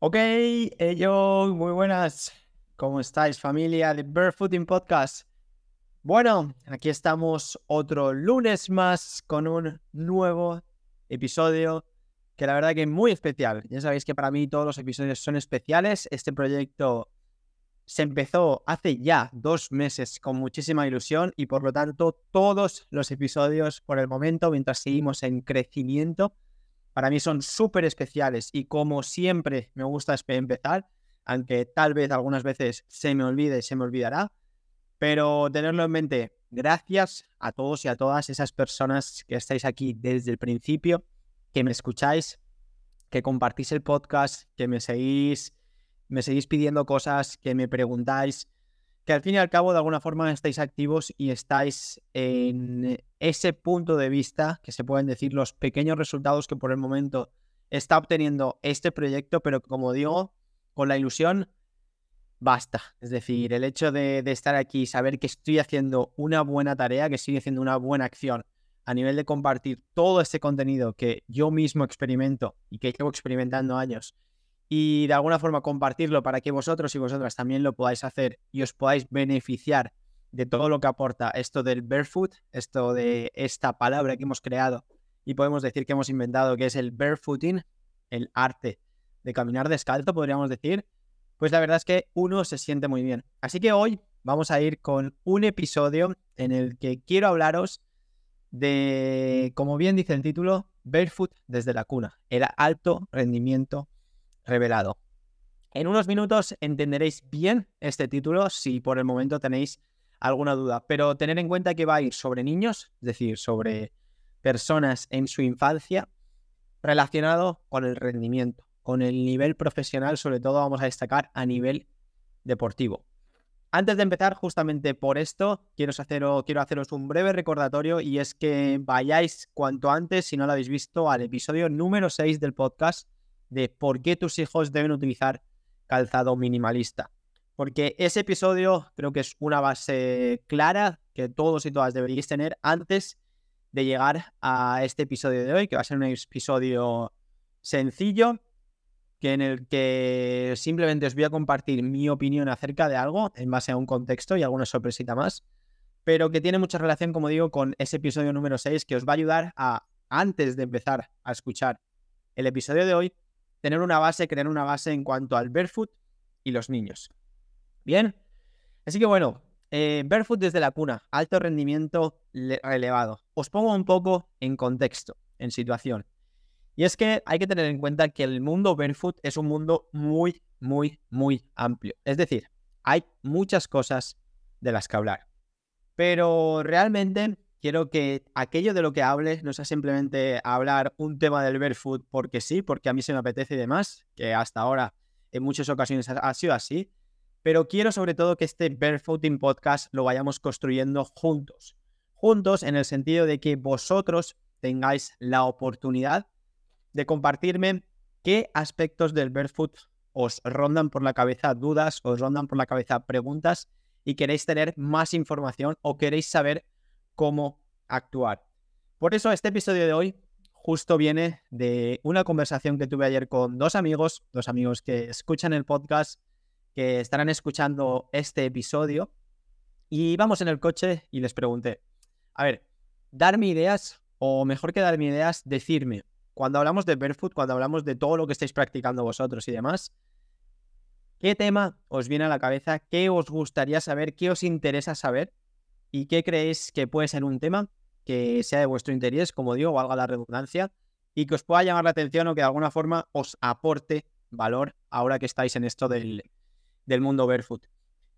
Ok, ello, muy buenas. ¿Cómo estáis, familia de Barefooting Podcast? Bueno, aquí estamos otro lunes más con un nuevo episodio que la verdad que es muy especial. Ya sabéis que para mí todos los episodios son especiales. Este proyecto se empezó hace ya dos meses con muchísima ilusión y por lo tanto todos los episodios por el momento, mientras seguimos en crecimiento, para mí son súper especiales y como siempre me gusta empezar, aunque tal vez algunas veces se me olvide se me olvidará, pero tenerlo en mente, gracias a todos y a todas esas personas que estáis aquí desde el principio, que me escucháis, que compartís el podcast, que me seguís, me seguís pidiendo cosas, que me preguntáis, que al fin y al cabo de alguna forma estáis activos y estáis en ese punto de vista, que se pueden decir los pequeños resultados que por el momento está obteniendo este proyecto, pero como digo, con la ilusión basta. Es decir, el hecho de, estar aquí y saber que estoy haciendo una buena tarea, que estoy haciendo una buena acción a nivel de compartir todo este contenido que yo mismo experimento y que llevo experimentando años y de alguna forma compartirlo para que vosotros y vosotras también lo podáis hacer y os podáis beneficiar de todo lo que aporta esto del barefoot, esto de esta palabra que hemos creado y podemos decir que hemos inventado, que es el barefooting, el arte de caminar descalzo, podríamos decir, pues la verdad es que uno se siente muy bien. Así que hoy vamos a ir con un episodio en el que quiero hablaros de, como bien dice el título, barefoot desde la cuna, el alto rendimiento revelado. En unos minutos entenderéis bien este título si por el momento tenéis alguna duda, pero tener en cuenta que va a ir sobre niños, es decir, sobre personas en su infancia, relacionado con el rendimiento, con el nivel profesional, sobre todo vamos a destacar a nivel deportivo. Antes de empezar, justamente por esto, quiero, hacer, quiero haceros un breve recordatorio y es que vayáis cuanto antes, si no lo habéis visto, al episodio número 6 del podcast de por qué tus hijos deben utilizar calzado minimalista. Porque ese episodio creo que es una base clara que todos y todas deberíais tener antes de llegar a este episodio de hoy, que va a ser un episodio sencillo, que en el que simplemente os voy a compartir mi opinión acerca de algo en base a un contexto y alguna sorpresita más, pero que tiene mucha relación, como digo, con ese episodio número 6 que os va a ayudar a, antes de empezar a escuchar el episodio de hoy, tener una base, crear una base en cuanto al barefoot y los niños. Bien, así que bueno, eh, barefoot desde la cuna, alto rendimiento elevado. Os pongo un poco en contexto, en situación. Y es que hay que tener en cuenta que el mundo barefoot es un mundo muy, muy, muy amplio. Es decir, hay muchas cosas de las que hablar. Pero realmente quiero que aquello de lo que hable no sea simplemente hablar un tema del barefoot porque sí, porque a mí se me apetece y demás, que hasta ahora en muchas ocasiones ha sido así, pero quiero sobre todo que este barefooting podcast lo vayamos construyendo juntos. Juntos en el sentido de que vosotros tengáis la oportunidad de compartirme qué aspectos del barefoot os rondan por la cabeza dudas, os rondan por la cabeza preguntas y queréis tener más información o queréis saber cómo actuar. Por eso este episodio de hoy justo viene de una conversación que tuve ayer con dos amigos, dos amigos que escuchan el podcast, que estarán escuchando este episodio. Y vamos en el coche y les pregunté, a ver, darme ideas, o mejor que darme ideas, decirme, cuando hablamos de barefoot, cuando hablamos de todo lo que estáis practicando vosotros y demás, ¿qué tema os viene a la cabeza? ¿Qué os gustaría saber? ¿Qué os interesa saber? ¿Y qué creéis que puede ser un tema que sea de vuestro interés, como digo, valga la redundancia, y que os pueda llamar la atención o que de alguna forma os aporte valor ahora que estáis en esto del, del mundo barefoot?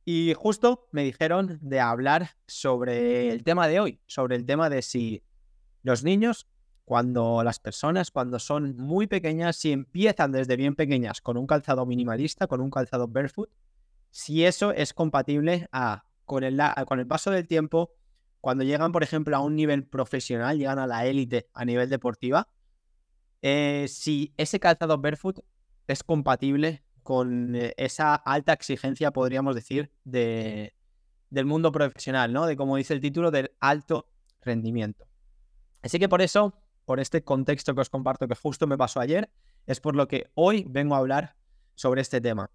Y justo me dijeron de hablar sobre el tema de hoy, sobre el tema de si los niños, cuando las personas, cuando son muy pequeñas, si empiezan desde bien pequeñas con un calzado minimalista, con un calzado barefoot, si eso es compatible a con el, con el paso del tiempo, cuando llegan, por ejemplo, a un nivel profesional, llegan a la élite a nivel deportiva, eh, si ese calzado barefoot es compatible con eh, esa alta exigencia, podríamos decir, de, del mundo profesional, ¿no? De como dice el título, del alto rendimiento. Así que por eso, por este contexto que os comparto que justo me pasó ayer, es por lo que hoy vengo a hablar sobre este tema.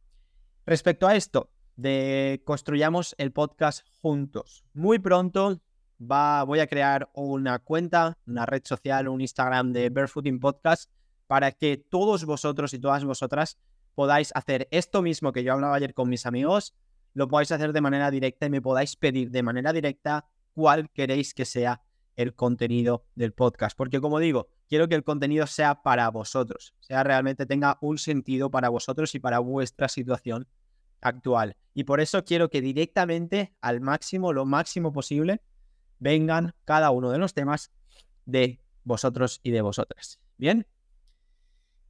Respecto a esto, de construyamos el podcast juntos. Muy pronto va, voy a crear una cuenta, una red social, un Instagram de Barefooting Podcast para que todos vosotros y todas vosotras podáis hacer esto mismo que yo hablaba ayer con mis amigos, lo podáis hacer de manera directa y me podáis pedir de manera directa cuál queréis que sea el contenido del podcast. Porque como digo, quiero que el contenido sea para vosotros, sea realmente tenga un sentido para vosotros y para vuestra situación actual. Y por eso quiero que directamente al máximo, lo máximo posible, vengan cada uno de los temas de vosotros y de vosotras. Bien,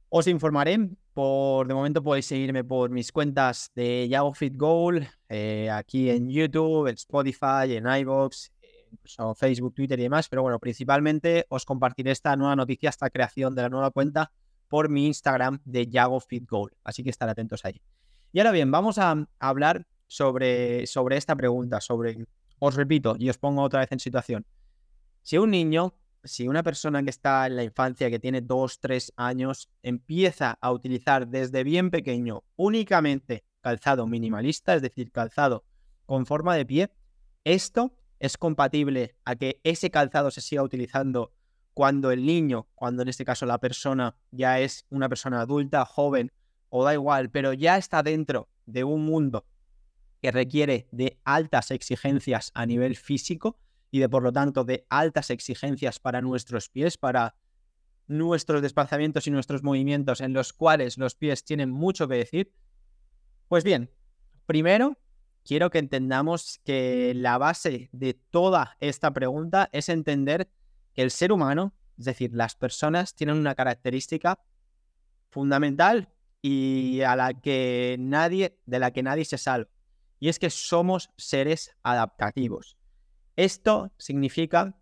os informaré. Por de momento podéis seguirme por mis cuentas de Yago Fit Goal, eh, aquí en YouTube, en Spotify, en iVoox, incluso Facebook, Twitter y demás. Pero bueno, principalmente os compartiré esta nueva noticia, esta creación de la nueva cuenta por mi Instagram de Yago Fit Goal. Así que estar atentos ahí. Y ahora bien, vamos a hablar sobre, sobre esta pregunta, sobre, os repito y os pongo otra vez en situación. Si un niño si una persona que está en la infancia, que tiene dos, tres años, empieza a utilizar desde bien pequeño únicamente calzado minimalista, es decir, calzado con forma de pie, esto es compatible a que ese calzado se siga utilizando cuando el niño, cuando en este caso la persona ya es una persona adulta, joven o da igual, pero ya está dentro de un mundo que requiere de altas exigencias a nivel físico, y de por lo tanto de altas exigencias para nuestros pies, para nuestros desplazamientos y nuestros movimientos en los cuales los pies tienen mucho que decir? Pues bien, primero quiero que entendamos que la base de toda esta pregunta es entender que el ser humano, es decir, las personas, tienen una característica fundamental y a la que nadie, de la que nadie se salva. Y es que somos seres adaptativos. Esto significa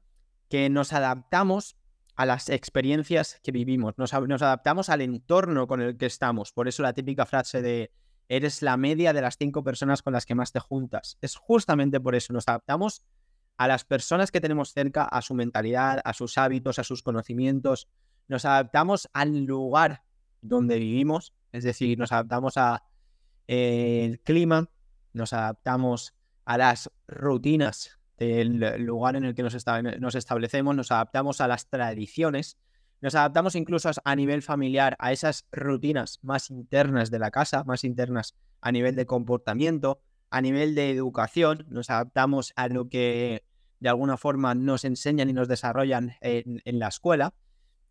que nos adaptamos a las experiencias que vivimos, nos, adaptamos al entorno con el que estamos. Por eso la típica frase de eres la media de las cinco personas con las que más te juntas. Es justamente por eso, nos adaptamos a las personas que tenemos cerca, a su mentalidad, a sus hábitos, a sus conocimientos. Nos adaptamos al lugar donde vivimos, es decir, nos adaptamos al eh, clima, nos adaptamos a las rutinas del lugar en el que nos, nos establecemos, nos adaptamos a las tradiciones, nos adaptamos incluso a nivel familiar a esas rutinas más internas de la casa, más internas a nivel de comportamiento, a nivel de educación, nos adaptamos a lo que de alguna forma nos enseñan y nos desarrollan en, en la escuela.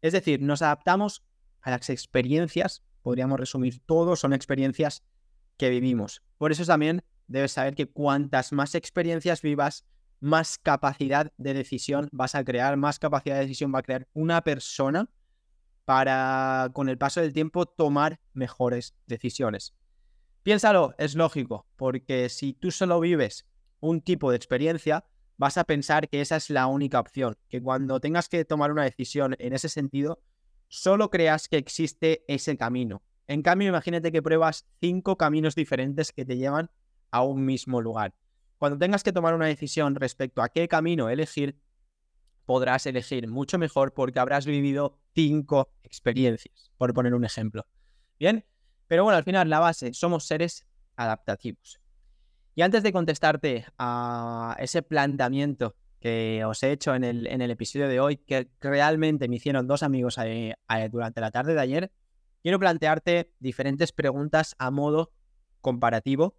Es decir, nos adaptamos a las experiencias, podríamos resumir todo, son experiencias que vivimos. Por eso también debes saber que cuantas más experiencias vivas, más capacidad de decisión vas a crear, más capacidad de decisión va a crear una persona para, con el paso del tiempo, tomar mejores decisiones. Piénsalo, es lógico, porque si tú solo vives un tipo de experiencia, vas a pensar que esa es la única opción, que cuando tengas que tomar una decisión en ese sentido, solo creas que existe ese camino. En cambio, imagínate que pruebas cinco caminos diferentes que te llevan a un mismo lugar. Cuando tengas que tomar una decisión respecto a qué camino elegir, podrás elegir mucho mejor porque habrás vivido cinco experiencias, por poner un ejemplo. Bien, pero bueno, al final la base, somos seres adaptativos. Y antes de contestarte a ese planteamiento que os he hecho en el, en el episodio de hoy, que realmente me hicieron dos amigos durante la tarde de ayer, quiero plantearte diferentes preguntas a modo comparativo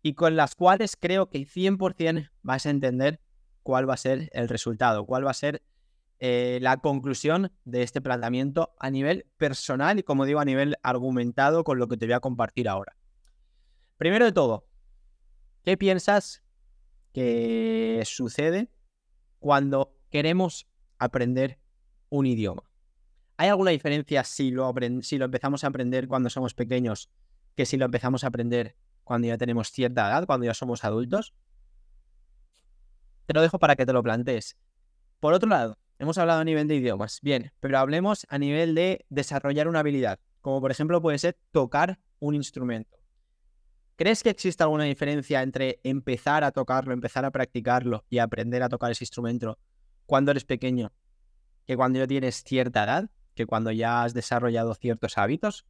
y con las cuales creo que 100% vas a entender cuál va a ser el resultado, cuál va a ser eh, la conclusión de este planteamiento a nivel personal y, como digo, a nivel argumentado con lo que te voy a compartir ahora. Primero de todo, ¿qué piensas que sucede cuando queremos aprender un idioma? ¿Hay alguna diferencia si lo, si lo empezamos a aprender cuando somos pequeños que si lo empezamos a aprender cuando ya tenemos cierta edad, cuando ya somos adultos? Te lo dejo para que te lo plantees. Por otro lado, hemos hablado a nivel de idiomas, bien, pero hablemos a nivel de desarrollar una habilidad, como por ejemplo puede ser tocar un instrumento. ¿Crees que existe alguna diferencia entre empezar a tocarlo, empezar a practicarlo y aprender a tocar ese instrumento cuando eres pequeño que cuando ya tienes cierta edad, que cuando ya has desarrollado ciertos hábitos?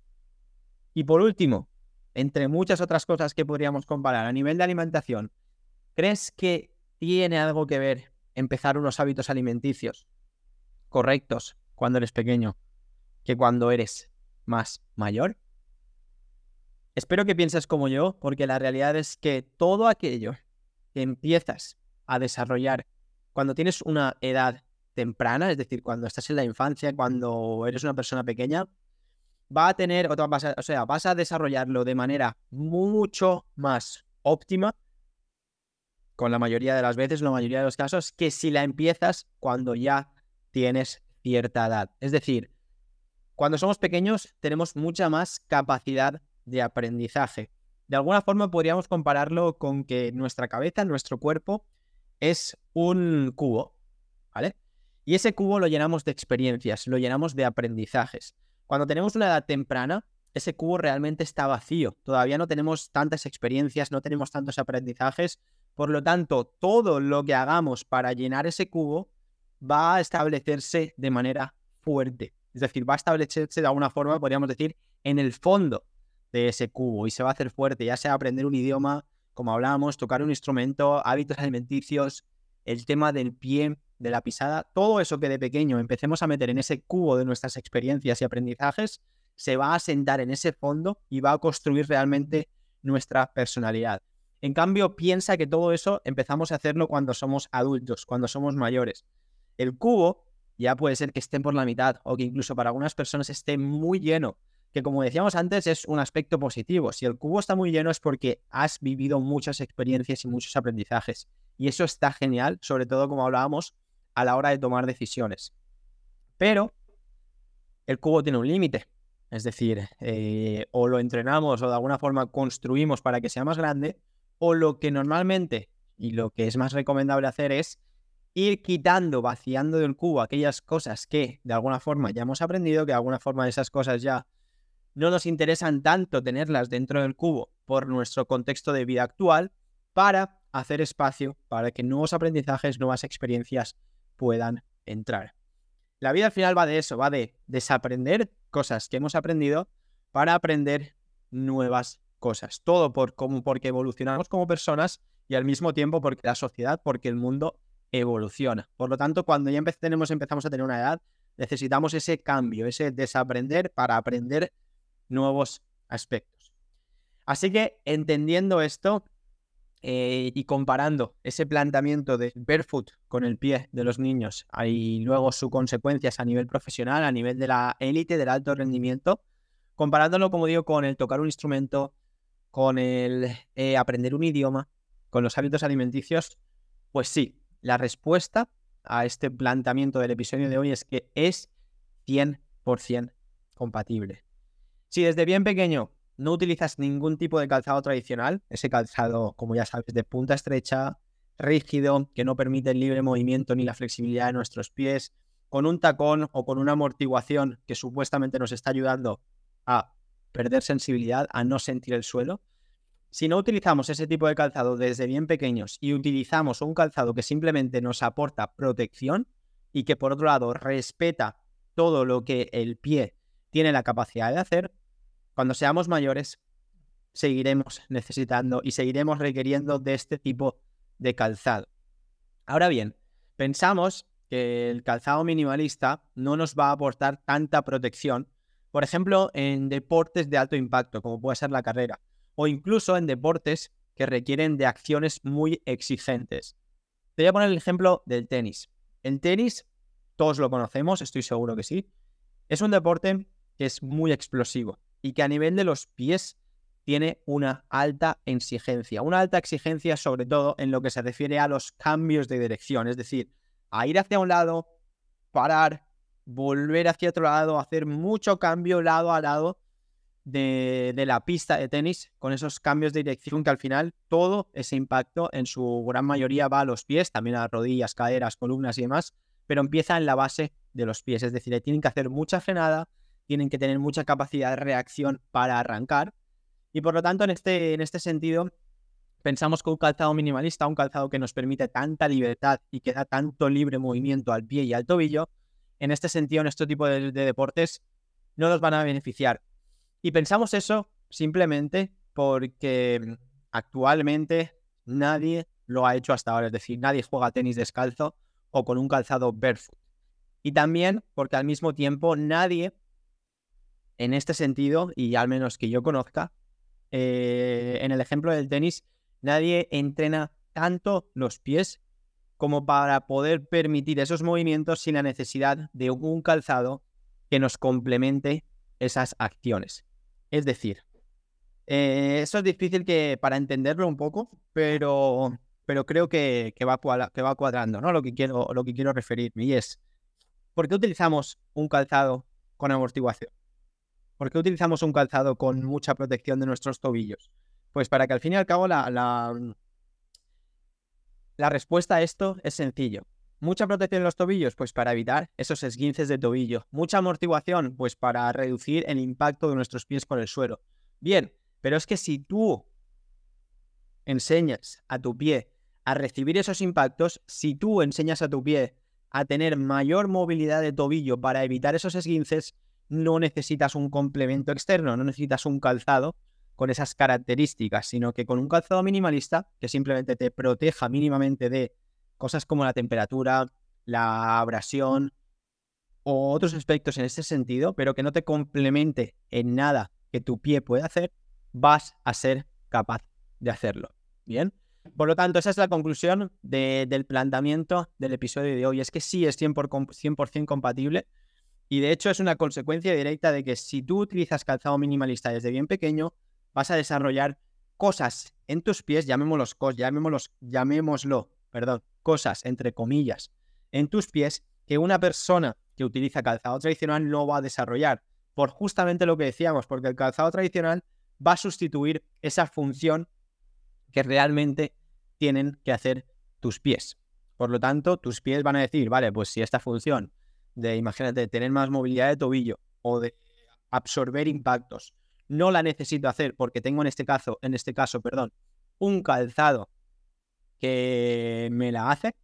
Y por último, entre muchas otras cosas que podríamos comparar a nivel de alimentación, ¿crees que tiene algo que ver empezar unos hábitos alimenticios correctos cuando eres pequeño que cuando eres más mayor? Espero que pienses como yo, porque la realidad es que todo aquello que empiezas a desarrollar cuando tienes una edad temprana, es decir, cuando estás en la infancia, cuando eres una persona pequeña, va a tener, o sea, vas a desarrollarlo de manera mucho más óptima, con la mayoría de las veces, la mayoría de los casos, que si la empiezas cuando ya tienes cierta edad. Es decir, cuando somos pequeños tenemos mucha más capacidad de aprendizaje. De alguna forma podríamos compararlo con que nuestra cabeza, nuestro cuerpo, es un cubo, ¿vale? Y ese cubo lo llenamos de experiencias, lo llenamos de aprendizajes. Cuando tenemos una edad temprana, ese cubo realmente está vacío. Todavía no tenemos tantas experiencias, no tenemos tantos aprendizajes. Por lo tanto, todo lo que hagamos para llenar ese cubo va a establecerse de manera fuerte. Es decir, va a establecerse de alguna forma, podríamos decir, en el fondo de ese cubo y se va a hacer fuerte, ya sea aprender un idioma, como hablábamos, tocar un instrumento, hábitos alimenticios, el tema del pie, de la pisada, todo eso que de pequeño empecemos a meter en ese cubo de nuestras experiencias y aprendizajes, se va a sentar en ese fondo y va a construir realmente nuestra personalidad. En cambio, piensa que todo eso empezamos a hacerlo cuando somos adultos, cuando somos mayores. El cubo ya puede ser que esté por la mitad o que incluso para algunas personas esté muy lleno, que como decíamos antes es un aspecto positivo. Si el cubo está muy lleno es porque has vivido muchas experiencias y muchos aprendizajes. Y eso está genial, sobre todo como hablábamos, a la hora de tomar decisiones. Pero el cubo tiene un límite. Es decir, eh, o lo entrenamos o de alguna forma construimos para que sea más grande, o lo que normalmente y lo que es más recomendable hacer es ir quitando, vaciando del cubo aquellas cosas que de alguna forma ya hemos aprendido, que de alguna forma esas cosas ya no nos interesan tanto tenerlas dentro del cubo por nuestro contexto de vida actual, para hacer espacio para que nuevos aprendizajes, nuevas experiencias puedan entrar. La vida al final va de eso, va de desaprender cosas que hemos aprendido para aprender nuevas cosas. Todo por, como, porque evolucionamos como personas y al mismo tiempo porque la sociedad, porque el mundo evoluciona. Por lo tanto, cuando ya tenemos, empezamos a tener una edad, necesitamos ese cambio, ese desaprender para aprender nuevos aspectos. Así que entendiendo esto, eh, y comparando ese planteamiento de barefoot con el pie de los niños y luego sus consecuencias a nivel profesional, a nivel de la élite, del alto rendimiento, comparándolo, como digo, con el tocar un instrumento, con el eh, aprender un idioma, con los hábitos alimenticios, pues sí, la respuesta a este planteamiento del episodio de hoy es que es 100% compatible. Si desde bien pequeño no utilizas ningún tipo de calzado tradicional, ese calzado, como ya sabes, de punta estrecha, rígido, que no permite el libre movimiento ni la flexibilidad de nuestros pies, con un tacón o con una amortiguación que supuestamente nos está ayudando a perder sensibilidad, a no sentir el suelo. Si no utilizamos ese tipo de calzado desde bien pequeños y utilizamos un calzado que simplemente nos aporta protección y que por otro lado respeta todo lo que el pie tiene la capacidad de hacer, cuando seamos mayores, seguiremos necesitando y seguiremos requiriendo de este tipo de calzado. Ahora bien, pensamos que el calzado minimalista no nos va a aportar tanta protección, por ejemplo, en deportes de alto impacto, como puede ser la carrera, o incluso en deportes que requieren de acciones muy exigentes. Te voy a poner el ejemplo del tenis. El tenis, todos lo conocemos, estoy seguro que sí, es un deporte que es muy explosivo y que a nivel de los pies tiene una alta exigencia. Una alta exigencia sobre todo en lo que se refiere a los cambios de dirección, es decir, a ir hacia un lado, parar, volver hacia otro lado, hacer mucho cambio lado a lado de, la pista de tenis con esos cambios de dirección que al final todo ese impacto en su gran mayoría va a los pies, también a las rodillas, caderas, columnas y demás, pero empieza en la base de los pies, es decir, tienen que hacer mucha frenada, tienen que tener mucha capacidad de reacción para arrancar. Y por lo tanto, en este, en este sentido, pensamos que un calzado minimalista, un calzado que nos permite tanta libertad y que da tanto libre movimiento al pie y al tobillo, en este sentido, en este tipo de, deportes, no nos van a beneficiar. Y pensamos eso simplemente porque actualmente nadie lo ha hecho hasta ahora. Es decir, nadie juega tenis descalzo o con un calzado barefoot. Y también porque al mismo tiempo nadie, en este sentido, y al menos que yo conozca, eh, en el ejemplo del tenis, nadie entrena tanto los pies como para poder permitir esos movimientos sin la necesidad de un calzado que nos complemente esas acciones. Es decir, eh, eso es difícil que, para entenderlo un poco, pero, pero creo que, va, que va cuadrando, ¿no? Lo que, quiero, lo que quiero referirme. Y es, ¿por qué utilizamos un calzado con amortiguación? ¿Por qué utilizamos un calzado con mucha protección de nuestros tobillos? Pues para que al fin y al cabo la, la, la respuesta a esto es sencillo. ¿Mucha protección en los tobillos? Pues para evitar esos esguinces de tobillo. ¿Mucha amortiguación? Pues para reducir el impacto de nuestros pies con el suelo. Bien, pero es que si tú enseñas a tu pie a recibir esos impactos, si tú enseñas a tu pie a tener mayor movilidad de tobillo para evitar esos esguinces, no necesitas un complemento externo, no necesitas un calzado con esas características, sino que con un calzado minimalista que simplemente te proteja mínimamente de cosas como la temperatura, la abrasión o otros aspectos en ese sentido, pero que no te complemente en nada que tu pie puede hacer, vas a ser capaz de hacerlo. Bien. Por lo tanto, esa es la conclusión del planteamiento del episodio de hoy. Es que sí es 100%, compatible y de hecho es una consecuencia directa de que si tú utilizas calzado minimalista desde bien pequeño, vas a desarrollar cosas en tus pies, llamémoslos, llamémoslos, llamémoslo, perdón, cosas entre comillas, en tus pies que una persona que utiliza calzado tradicional no va a desarrollar. Por justamente lo que decíamos, porque el calzado tradicional va a sustituir esa función que realmente tienen que hacer tus pies. Por lo tanto, tus pies van a decir, vale, pues si esta función de, imagínate, tener más movilidad de tobillo o de absorber impactos, no la necesito hacer porque tengo en este caso, en este caso, perdón, un calzado que me la hace,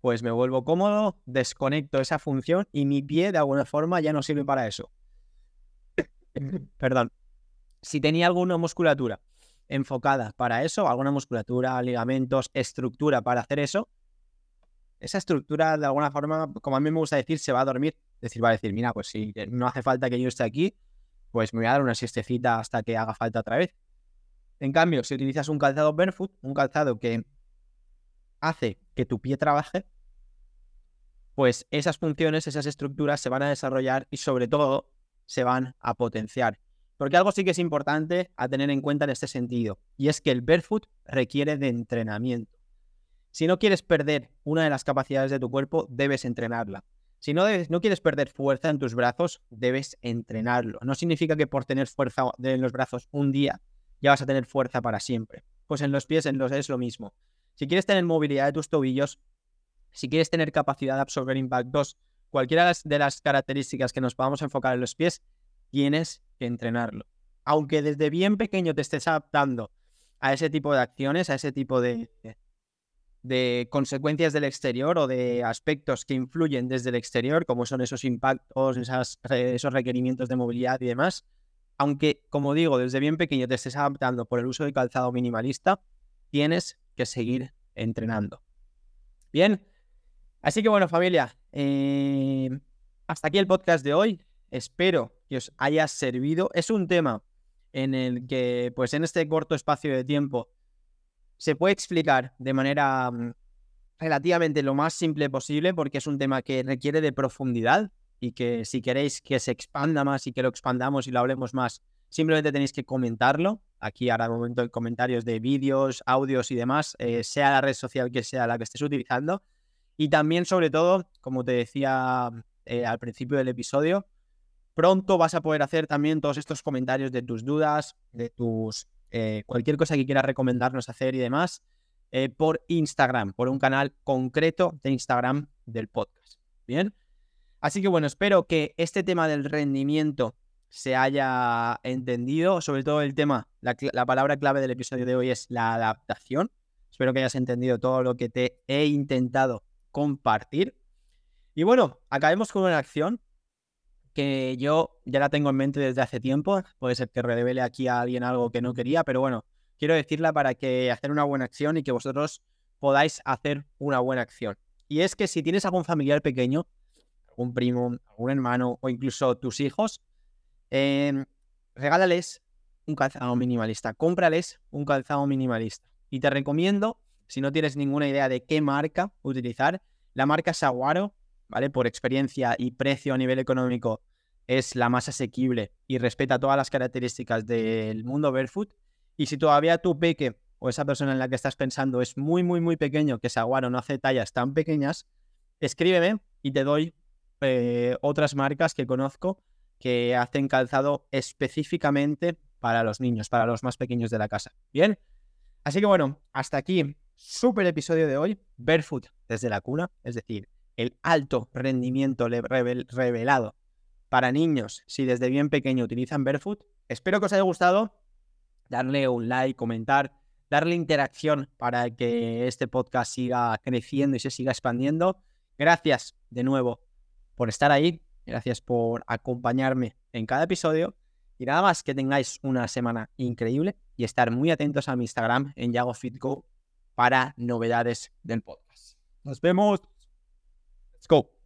pues me vuelvo cómodo, desconecto esa función y mi pie de alguna forma ya no sirve para eso. perdón si tenía alguna musculatura enfocada para eso, alguna musculatura, ligamentos, estructura para hacer eso, esa estructura de alguna forma, como a mí me gusta decir, se va a dormir. Es decir, va a decir, mira, pues si no hace falta que yo esté aquí, pues me voy a dar una siestecita hasta que haga falta otra vez. En cambio, si utilizas un calzado barefoot, un calzado que hace que tu pie trabaje, pues esas funciones, esas estructuras se van a desarrollar y sobre todo se van a potenciar. Porque algo sí que es importante a tener en cuenta en este sentido, y es que el barefoot requiere de entrenamiento. Si no quieres perder una de las capacidades de tu cuerpo, debes entrenarla. Si no, quieres perder fuerza en tus brazos, debes entrenarlo. No significa que por tener fuerza en los brazos un día ya vas a tener fuerza para siempre. Pues en los pies en los es lo mismo. Si quieres tener movilidad de tus tobillos, si quieres tener capacidad de absorber impactos, cualquiera de las características que nos podamos enfocar en los pies, tienes que entrenarlo. Aunque desde bien pequeño te estés adaptando a ese tipo de acciones, a ese tipo de, de consecuencias del exterior o de aspectos que influyen desde el exterior, como son esos impactos, esos requerimientos de movilidad y demás, aunque, como digo, desde bien pequeño te estés adaptando por el uso de calzado minimalista, tienes que seguir entrenando. Bien, así que bueno, familia, eh, hasta aquí el podcast de hoy. Espero que os haya servido. Es un tema en el que, pues en este corto espacio de tiempo, se puede explicar de manera mm, relativamente lo más simple posible, porque es un tema que requiere de profundidad y que si queréis que se expanda más y que lo expandamos y lo hablemos más, simplemente tenéis que comentarlo. Aquí ahora el momento de comentarios de vídeos, audios y demás, eh, sea la red social que sea la que estés utilizando. Y también, sobre todo, como te decía eh, al principio del episodio, Pronto vas a poder hacer también todos estos comentarios de tus dudas, de tus eh, cualquier cosa que quieras recomendarnos hacer y demás, eh, por Instagram, por un canal concreto de Instagram del podcast. Bien. Así que bueno, espero que este tema del rendimiento se haya entendido, sobre todo el tema, la, la palabra clave del episodio de hoy es la adaptación. Espero que hayas entendido todo lo que te he intentado compartir. Y bueno, acabemos con una acción que yo ya la tengo en mente desde hace tiempo. Puede ser que revele aquí a alguien algo que no quería, pero bueno, quiero decirla para que hacer una buena acción y que vosotros podáis hacer una buena acción. Y es que si tienes algún familiar pequeño, algún primo, algún hermano o incluso tus hijos, eh, regálales un calzado minimalista, cómprales un calzado minimalista. Y te recomiendo, si no tienes ninguna idea de qué marca utilizar, la marca Saguaro, ¿vale? Por experiencia y precio a nivel económico es la más asequible y respeta todas las características del mundo barefoot. Y si todavía tu peque o esa persona en la que estás pensando es muy, muy, muy pequeño, que Saguaro no hace tallas tan pequeñas, escríbeme y te doy eh, otras marcas que conozco que hacen calzado específicamente para los niños, para los más pequeños de la casa. Bien, así que bueno, hasta aquí, súper episodio de hoy, Barefoot desde la cuna, es decir, el alto rendimiento revelado para niños si desde bien pequeño utilizan Barefoot. Espero que os haya gustado, darle un like, comentar, darle interacción para que este podcast siga creciendo y se siga expandiendo. Gracias de nuevo por estar ahí, gracias por acompañarme en cada episodio y nada más que tengáis una semana increíble y estar muy atentos a mi Instagram en YagoFitGo para novedades del podcast. Nos vemos. Let's go.